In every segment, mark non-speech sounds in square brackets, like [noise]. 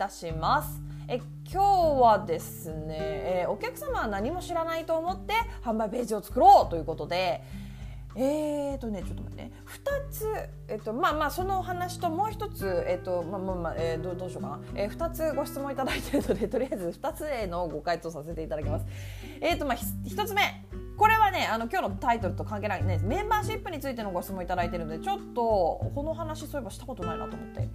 たします。え今日はですね、え、お客様は何も知らないと思って販売ページを作ろうということでえーとねちょっと待ってね。2つ、えっと、まあまあそのお話ともう1つ、えっとまあまあまあ、えー、どどうしようかな、えー、2つご質問いただいてるので [laughs] とりあえず2つへのご回答させていただきます。えーとまあ、1つ目。これはねあの今日のタイトルと関係ないねメンバーシップについてのご質問いただいてるのでちょっとこの話そういえばしたことないなと思って。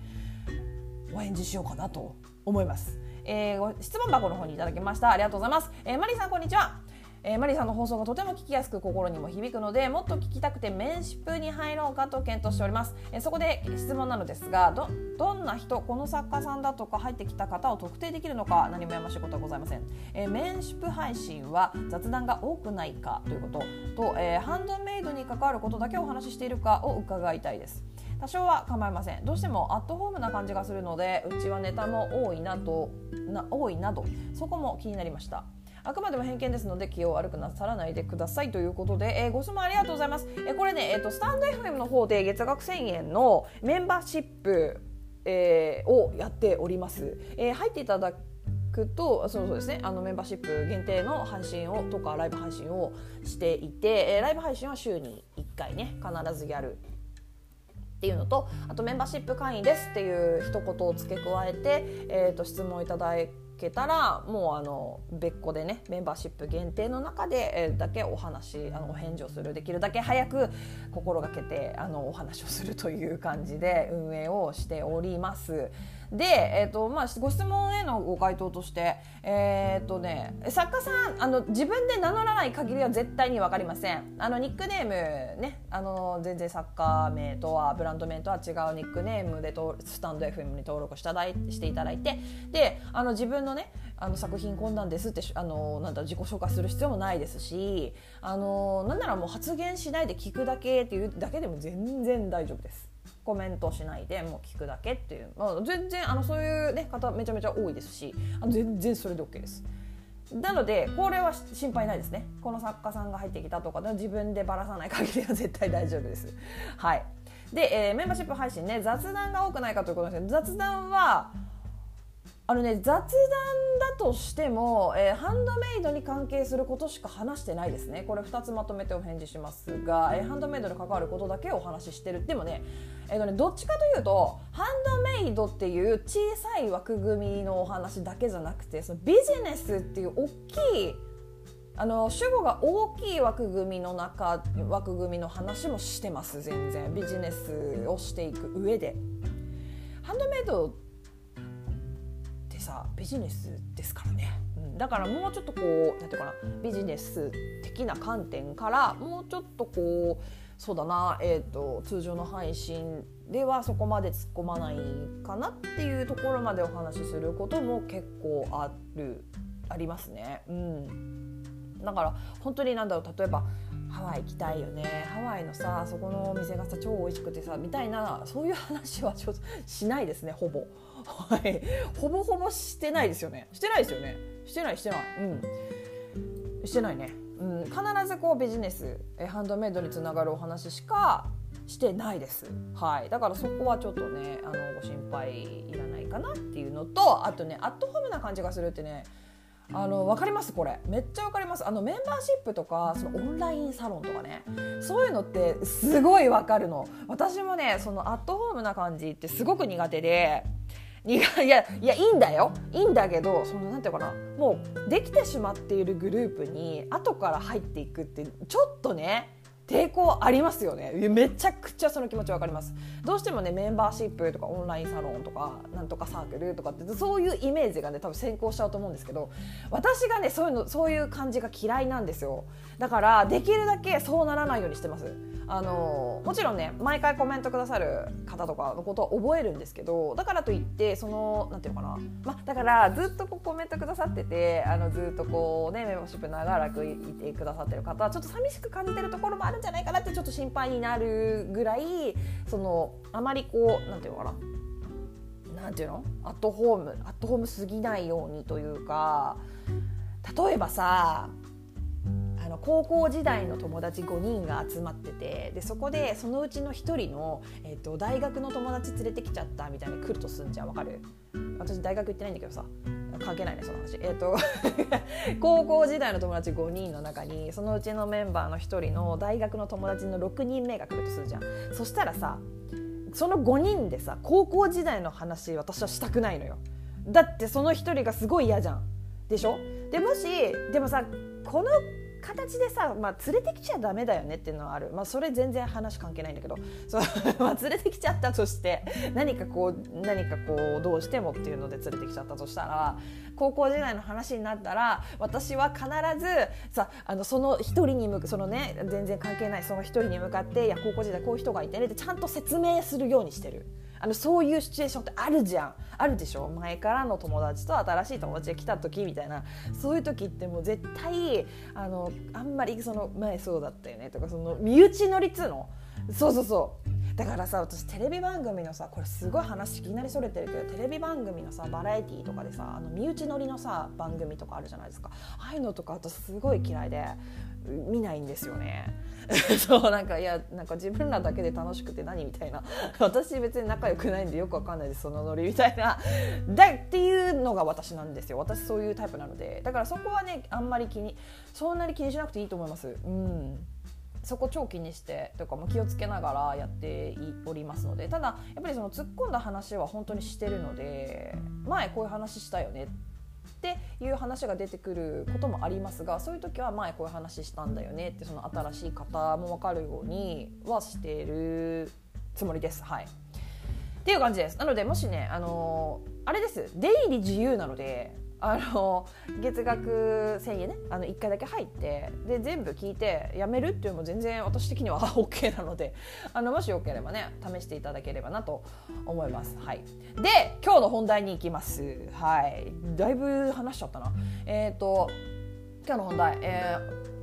お返事しようかなと思います。えー、質問箱の方にいただきましたありがとうございます。えー、マリさんこんにちは。えー、マリさんの放送がとても聞きやすく心にも響くのでもっと聞きたくてメンシップに入ろうかと検討しております、えー、そこで質問なのですがどどんな人この作家さんだとか入ってきた方を特定できるのか何もやましいことはございません、えー、メンシップ配信は雑談が多くないかということと、えー、ハンドメイドに関わることだけお話ししているかを伺いたいです多少は構いません。どうしてもアットホームな感じがするのでうちはネタも多いなとな多いなどそこも気になりました。あくまでも偏見ですので気を悪くなさらないでください。ということで、えー、ご質問ありがとうございます。えー、これね、えーと、スタンド FM の方で月額1000円のメンバーシップ、えー、をやっております。えー、入っていただくとそうそうですね。あのメンバーシップ限定の配信をとかライブ配信をしていて、えー、ライブ配信は週に1回ね必ずやる。っていうのとあとメンバーシップ会員ですっていう一言を付け加えて、えー、と質問いただけたらもうあの別個でねメンバーシップ限定の中で、えだけお話あのお返事をするできるだけ早く心がけてあのお話をするという感じで運営をしております。で、えーとまあ、ご質問へのご回答として、えーとね、作家さんあの自分で名乗らない限りは絶対に分かりませんあのニックネームねあの全然作家名とはブランド名とは違うニックネームでスタンド FM に登録しただいしていただいてであの自分のねあの作品こんなんですってあのなんだ自己紹介する必要もないですしあのなんならもう発言しないで聞くだけっていうだけでも全然大丈夫です。コメントしないでもう聞くだけっていう、まあ、全然あのそういう、ね、方めちゃめちゃ多いですしあの全然それで OK です。なのでこれは心配ないですねこの作家さんが入ってきたとか自分でばらさない限りは絶対大丈夫です。はいで、えー、メンバーシップ配信ね雑談が多くないかということですけど雑談はあのね雑談としても、えー、ハンドメイドに関係することしか話してないですね。これ2つまとめてお返事しますが、えー、ハンドメイドに関わることだけお話ししてる。でもね,、えーとねどっちかというとハンドメイドっていう小さい枠組みのお話だけじゃなくてそのビジネスっていう大きいあの主語が大きい枠組みの中枠組みの話もしてます全然。ビジネスをしていく上で。ハンドメイドさビジネスですからね、うん、だからもうちょっとこう何て言うかなビジネス的な観点からもうちょっとこうそうだな、えーと、通常の配信ではそこまで突っ込まないかなっていうところまでお話しすることも結構あるありますね。うん、だから本当になんだろう例えばハワイ行きたいよねハワイのさそこのお店がさ超美味しくてさみたいなそういう話はちょっとしないですねほぼ。[laughs] はい、ほぼほぼしてないですよね。してないですよね。してないしてない。うん。してないね、うん、必ずこうビジネスえハンドメイドにつながるお話しかしてないです、はい、だからそこはちょっとねあのご心配いらないかなっていうのとあとねアットホームな感じがするってねあの分かります？これ。めっちゃ分かります。あのメンバーシップとかそのオンラインサロンとかね。そういうのってすごい分かるの。私もねそのアットホームな感じってすごく苦手でい。やいやいやいいんだよ。いいんだけどそのなんていうかな。もうできてしまっているグループに後から入っていくってちょっとね抵抗ありますよね。めちゃくちゃその気持ちわかります。どうしてもねメンバーシップとかオンラインサロンとかなんとかサークルとかってそういうイメージがね多分先行しちゃうと思うんですけど私がねそういうのそういう感じが嫌いなんですよ。だからできるだけそうならないようにしてます。あのもちろんね毎回コメントくださる方とかのことは覚えるんですけどだからといってそのなんていうのかな、まだからずっとこうコメントくださっててあのずっとこうねメンバーシップ長らくいてくださってる方はちょっと寂しく感じてるところもあるんじゃないかなってちょっと心配になるぐらいそのあまりこうなんていうのかな。なんていうの？アットホームアットホームすぎないようにというか例えばさあの高校時代の友達5人が集まっててでそこでそのうちの1人の、えーと、大学の友達連れてきちゃったみたいに来るとすんじゃん。わかる？私大学行ってないんだけどさ。関係ないねその話。えっ、と [laughs] 高校時代の友達5人の中にそのうちのメンバーの1人の大学の友達の6人目が来るとするじゃん。そしたらさその5人でさ高校時代の話私はしたくないのよ。だってその1人がすごい嫌じゃん。でしょ？でもしでもさこの形でさ、まあ、連れてきちゃダメだよねっていうのはある、まあ、それ全然話関係ないんだけどそう、[laughs] まあ、連れてきちゃったとして何かこう何かこうどうしてもっていうので連れてきちゃったとしたら高校時代の話になったら私は必ずさあのその一人に向くそのね全然関係ないその一人に向かっていや高校時代こういう人がいてねってちゃんと説明するようにしてる。あのそういうシチュエーションってあるじゃん。あるでしょ？前からの友達と新しい友達が来た時みたいな。そういう時ってもう絶対あのあんまりその前そうだったよねとかその身内乗りっつうの？そうそうそう。だからさ私テレビ番組のさこれすごい話いきなりそれてるけどテレビ番組のさバラエティーとかでさあの身内乗りのさ番組とかあるじゃないですか。ああいうのとか私すごい嫌いで。見ないんですよね。[laughs] そうなんかいやなんか自分らだけで楽しくて何みたいな。[laughs] 私別に仲良くないんでよくわかんないですそのノリみたいな。[laughs] だっていうのが私なんですよ。私そういうタイプなので。だからそこはねあんまり気にそんなに気にしなくていいと思います。うん。そこ超気にしてとかも気をつけながらやっておりますので。ただやっぱりその突っ込んだ話は本当にしてるので前こういう話したよねっていう話が出てくることもありますがそういう時は前こういう話したんだよねってその新しい方も分かるようにはしてるつもりです。はいっていう感じです。なのでもしねあのあれです出入り自由なのであの月額1,000円ねあの1回だけ入ってで全部聞いてやめるっていうのも全然私的には [laughs] OK なのであのもしよければね試していただければなと思います。はい、で今日の本題に行きます。はい、だいぶ話しちゃったな。えっ、ー、と今日の本題、えー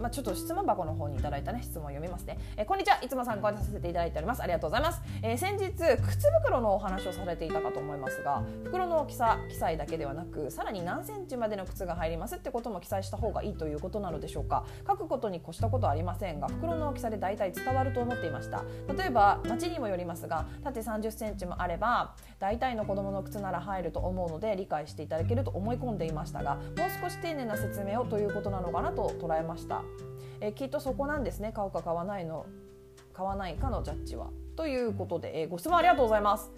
まあ、ちょっと質問箱の方にいただいたね質問を読みますね、えー、こんにちは。いつも参考にさせていただいております。ありがとうございます、えー、先日靴袋のお話をされていたかと思いますが袋の大きさ記載だけではなくさらに何センチまでの靴が入りますってことも記載した方がいいということなのでしょうか。書くことに越したことはありませんが袋の大きさで大体伝わると思っていました。例えば町にもよりますが縦30センチもあれば大体の子供の靴なら入ると思うので理解していただけると思い込んでいましたがもう少し丁寧な説明をということなのかなと捉えました。え、きっとそこなんですね買うか買わないの買わないかのジャッジは。ということで、え、ご質問ありがとうございます。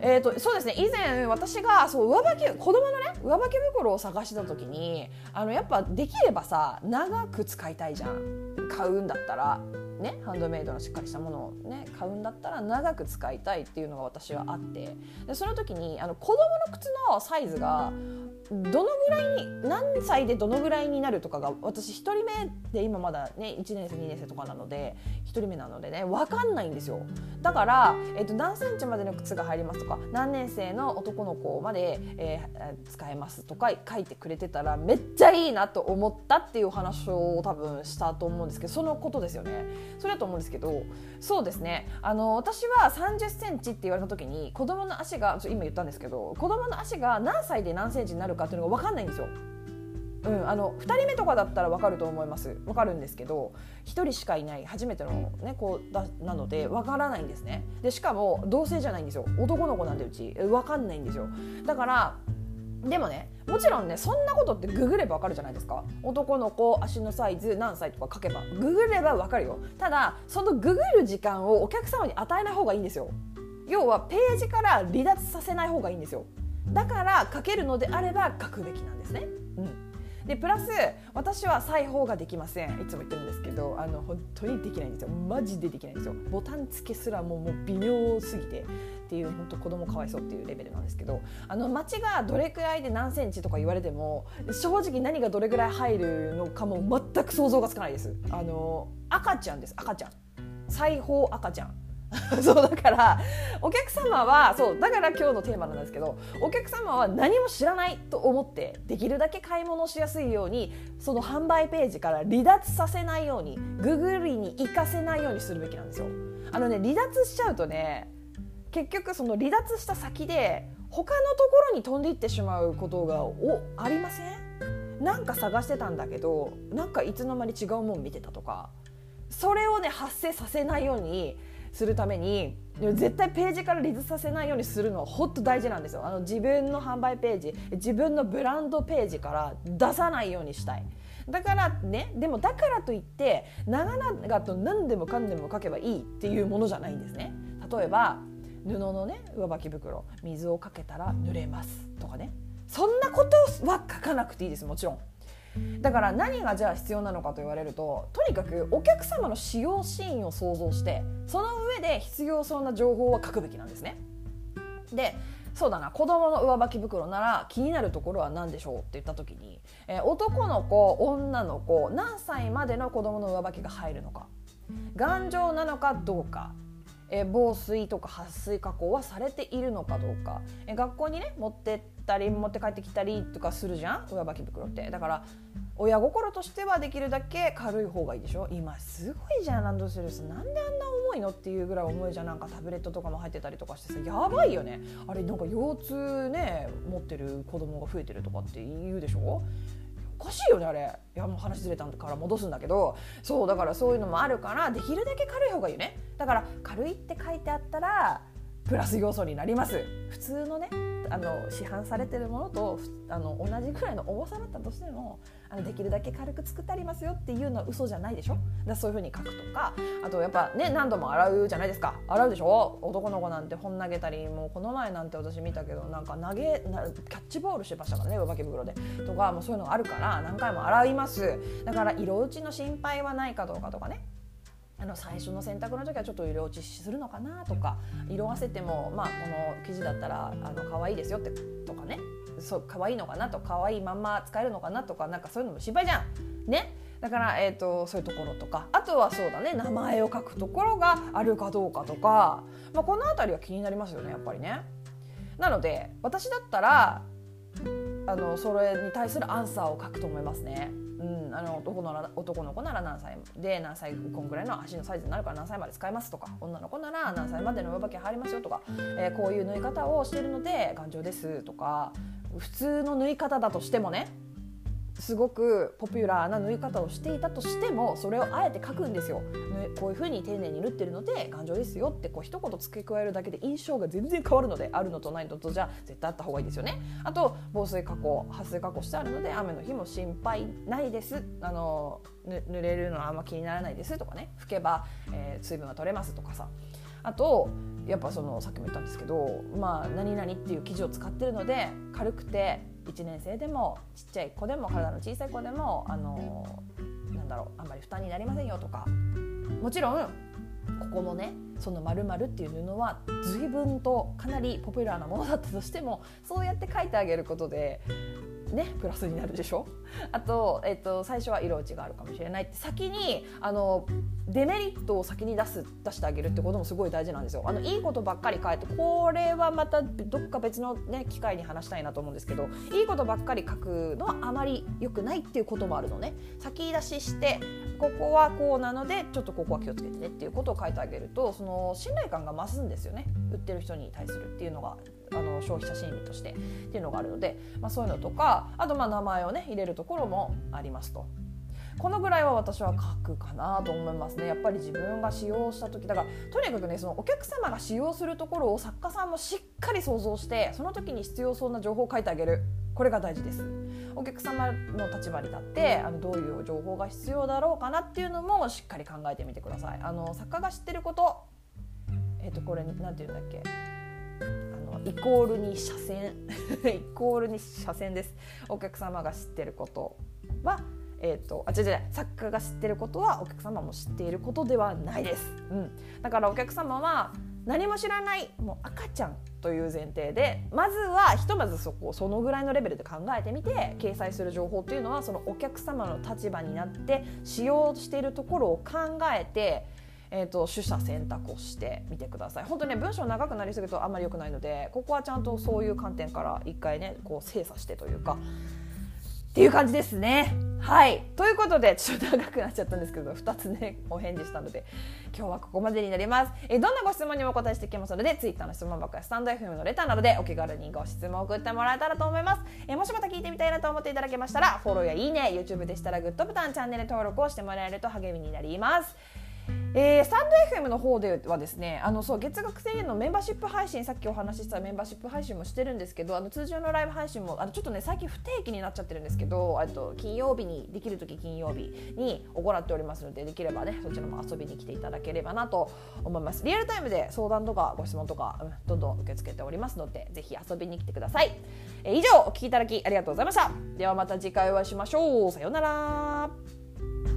えーと、そうですね以前私がそう上履き子供のね上履き袋を探した時にあのやっぱできればさ長く使いたいじゃん買うんだったらねハンドメイドのしっかりしたものをね買うんだったら長く使いたいっていうのが私はあってでその時にあの子供の靴のサイズがどのぐらいに何歳でどのぐらいになるとかが私1人目で今まだね1年生2年生とかなので1人目なのでね分かんないんですよ。だから、えーと、何センチまでの靴が入りますとか何年生の男の子まで、えー、使えますとか書いてくれてたらめっちゃいいなと思ったっていう話を多分したと思うんですけどそのことですよね。それだと思うんですけどそうですね。あの私は3 0センチって言われた時に子供の足が今言ったんですけど子供の足が何歳で何センチになるかっていうのが分かんないんですよ。うん、あの2人目とかだったら分かると思います。分かるんですけど1人しかいない。初めての、ね、子だなので分からないんですね。でしかも同性じゃないんですよ。男の子なんでうち分かんないんですよ。だからでもねもちろんねそんなことってググればわかるじゃないですか。男の子足のサイズ何歳とか書けば。ググればわかるよ。ただそのググる時間をお客様に与えない方がいいんですよ。要はページから離脱させない方がいいんですよ。だから書けるのであれば書くべきなんですね。うん。でプラス私は裁縫ができません。いつも言ってるんですけどあの本当にできないんですよ。マジでできないんですよ。ボタン付けすらももう微妙すぎて。っていう本当子供かわいそうっていうレベルなんですけど。あの町がどれくらいで何センチとか言われても正直何がどれくらい入るのかも全く想像がつかないです。あの赤ちゃんです。赤ちゃん。裁縫赤ちゃん。[laughs] そうだからお客様はそうだから今日のテーマなんですけどお客様は何も知らないと思ってできるだけ買い物しやすいようにその販売ページから離脱させないようにググりに行かせないようにするべきなんですよ。あのね離脱しちゃうとね結局その離脱した先で他のところに飛んでいってしまうことがおありません？なんか探してたんだけどなんかいつの間に違うもん見てたとかそれをね発生させないようにするために絶対ページから離脱させないようにするのは本当大事なんですよ。あの自分の販売ページ自分のブランドページから出さないようにしたい。だからねでもだからといって長々と何でもかんでも書けばいいっていうものじゃないんですね。例えば布のね上履き袋水をかけたら濡れますとかね。そんなことは書かなくていいですもちろん。だから何がじゃあ必要なのかと言われるととにかくお客様の使用シーンを想像してその上で必要そうな情報は書くべきなんですね。でそうだな子供の上履き袋なら気になるところは何でしょうって言った時に、えー、男の子女の子何歳までの子供の上履きが入るのか頑丈なのかどうかえ防水とか撥水加工はされているのかどうか、え学校にね持ってったり持って帰ってきたりとかするじゃん？上履き袋って。だから親心としてはできるだけ軽い方がいいでしょ？今すごいじゃんランドセルス。なんであんな重いのっていうぐらい重いじゃん。なんかタブレットとかも入ってたりとかしてさやばいよね。あれなんか腰痛ね持ってる子供が増えてるとかって言うでしょ？おかしいよねあれ。いやもう話ずれたから戻すんだけど。そうだからそういうのもあるからできるだけ軽い方がいいよね。だから軽いって書いてあったらプラス要素になります。普通のねあの市販されてるものとあの同じくらいの重さだったとしてもあのできるだけ軽く作ってありますよっていうのは嘘じゃないでしょ？だそういうふうに書くとかあとやっぱね何度も洗うじゃないですか。洗うでしょ？男の子なんて本投げたりもうこの前なんて私見たけどなんか投げキャッチボールしてましたからね上履き袋で。とかもうそういうのがあるから何回も洗います。だから色落ちの心配はないかどうかとかね。あの最初の洗濯の時はちょっと色落ちするのかなとか色あせても、まあ、この生地だったらあの可愛いですよってとかねそう可愛いのかなと可愛いまんま使えるのかなとかなんかそういうのも心配じゃん。ねだから、えーと、そういうところとかあとはそうだね名前を書くところがあるかどうかとか、まあ、この辺りは気になりますよねやっぱりね。なので私だったらあのそれに対するアンサーを書くと思いますね。うん、あの男の男の子なら何歳で何歳こんぐらいの足のサイズになるから何歳まで使えますとか女の子なら何歳までの上履き入りますよとか、えー、こういう縫い方をしているので頑丈ですとか普通の縫い方だとしてもねすごくポピュラーな縫い方をしていたとしてもそれをあえて書くんですよ。こういうふうに丁寧に縫ってるので頑丈ですよってこう一言付け加えるだけで印象が全然変わるのであるのとないのとじゃ絶対あった方がいいですよね。あと防水加工撥水加工してあるので雨の日も心配ないです。あの濡れるのはあんま気にならないですとかね。拭けば、えー、水分が取れますとかさ。あとやっぱそのさっきも言ったんですけどまあ何々っていう生地を使ってるので軽くて1年生でもちっちゃい子でも体の小さい子でもあのなんだろうあんまり負担になりませんよとか。もちろんここもねその〇〇っていう布は随分とかなりポピュラーなものだったとしてもそうやって書いてあげることでねプラスになるでしょ？あと,、えーと、最初は色落ちがあるかもしれないって先にあのデメリットを先に出す出してあげるってこともすごい大事なんですよ。あのいいことばっかり書いてこれはまたどっか別の、ね、機会に話したいなと思うんですけどいいことばっかり書くのはあまり良くないっていうこともあるのね。先出ししてここはこうなのでちょっとここは気をつけてねっていうことを書いてあげるとその信頼感が増すんですよね売ってる人に対するっていうのがあの消費者心理としてっていうのがあるので、まあ、そういうのとかあとまあ名前をね入れるところもありますと。このぐらいは私は書くかなと思いますね。やっぱり自分が使用した時だからとにかくねそのお客様が使用するところを作家さんもしっかり想像してその時に必要そうな情報を書いてあげる。これが大事です。お客様の立場に立ってあのどういう情報が必要だろうかなっていうのもしっかり考えてみてください。あの作家が知ってること。えっ、ー、とこれなんて言うんだっけ。イコールに斜線。[laughs] イコールに斜線です。お客様が知ってることはえーと、あ違う違う作家が知ってることはお客様も知っていることではないです、うん、だからお客様は何も知らないもう赤ちゃんという前提でまずはひとまずそこそのぐらいのレベルで考えてみて掲載する情報っていうのはそのお客様の立場になって使用しているところを考えてえーと、取捨選択をしてみてください本当にね文章長くなりすぎるとあんまり良くないのでここはちゃんとそういう観点から一回ねこう精査してというかっていう感じですね。はいということでちょっと長くなっちゃったんですけど2つねお返事したので今日はここまでになります。えどんなご質問にもお答えしていきますので Twitter の質問箱やスタンド FM のレターなどでお気軽にご質問を送ってもらえたらと思います。えもしまた聞いてみたいなと思っていただけましたらフォローやいいね YouTube でしたらグッドボタンチャンネル登録をしてもらえると励みになります。えー、スタンド FM の方ではですねあのそう月額制のメンバーシップ配信さっきお話ししたメンバーシップ配信もしてるんですけどあの通常のライブ配信もあのちょっとね最近不定期になっちゃってるんですけどと金曜日にできる時金曜日に行っておりますのでできればねそちらも遊びに来ていただければなと思います。リアルタイムで相談とかご質問とか、うん、どんどん受け付けておりますのでぜひ遊びに来てください、えー、以上お聞きいただきありがとうございました。ではまた次回お会いしましょう。さようなら。